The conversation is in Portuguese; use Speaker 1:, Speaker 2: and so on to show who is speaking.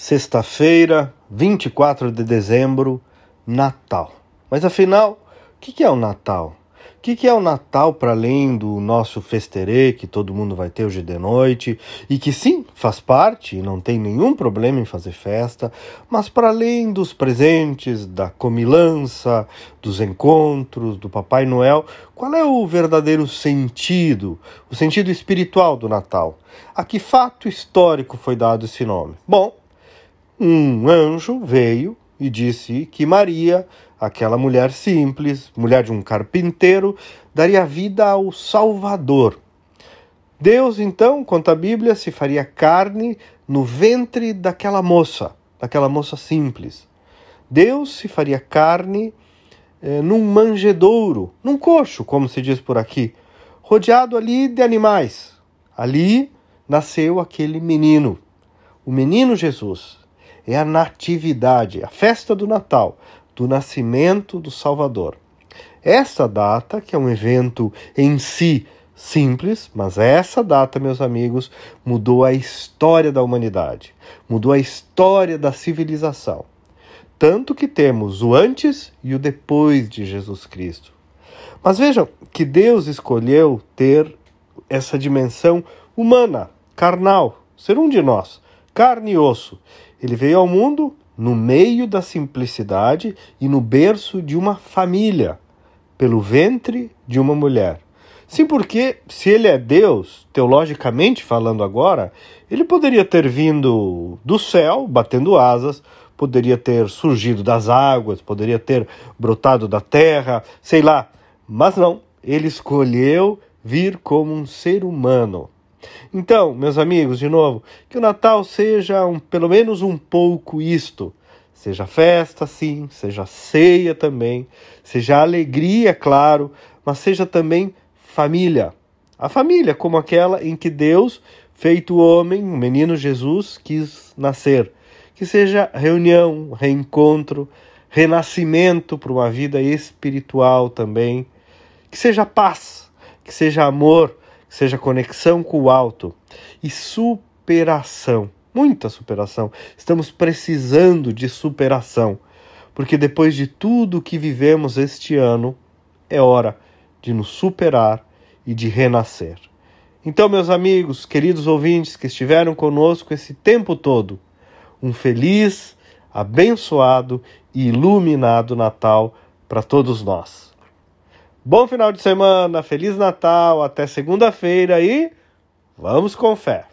Speaker 1: Sexta-feira, 24 de dezembro, Natal. Mas afinal, o que é o Natal? O que é o Natal para além do nosso festerê que todo mundo vai ter hoje de noite e que sim faz parte e não tem nenhum problema em fazer festa, mas para além dos presentes, da comilança, dos encontros, do Papai Noel, qual é o verdadeiro sentido, o sentido espiritual do Natal? A que fato histórico foi dado esse nome? Bom, um anjo veio e disse que Maria, aquela mulher simples, mulher de um carpinteiro, daria vida ao Salvador. Deus, então, conta a Bíblia, se faria carne no ventre daquela moça, daquela moça simples. Deus se faria carne eh, num manjedouro, num coxo, como se diz por aqui, rodeado ali de animais. Ali nasceu aquele menino, o menino Jesus é a natividade, a festa do Natal, do nascimento do Salvador. Essa data, que é um evento em si simples, mas essa data, meus amigos, mudou a história da humanidade, mudou a história da civilização. Tanto que temos o antes e o depois de Jesus Cristo. Mas vejam que Deus escolheu ter essa dimensão humana, carnal, ser um de nós, carne e osso, ele veio ao mundo no meio da simplicidade e no berço de uma família, pelo ventre de uma mulher. Sim, porque se ele é Deus, teologicamente falando agora, ele poderia ter vindo do céu, batendo asas, poderia ter surgido das águas, poderia ter brotado da terra, sei lá. Mas não, ele escolheu vir como um ser humano. Então, meus amigos, de novo, que o Natal seja um, pelo menos um pouco isto. Seja festa, sim, seja ceia também, seja alegria, claro, mas seja também família. A família, como aquela em que Deus, feito homem, o menino Jesus, quis nascer. Que seja reunião, reencontro, renascimento para uma vida espiritual também. Que seja paz, que seja amor, seja conexão com o alto e superação, muita superação. Estamos precisando de superação, porque depois de tudo que vivemos este ano, é hora de nos superar e de renascer. Então, meus amigos, queridos ouvintes que estiveram conosco esse tempo todo, um feliz, abençoado e iluminado Natal para todos nós. Bom final de semana, Feliz Natal, até segunda-feira e vamos com fé!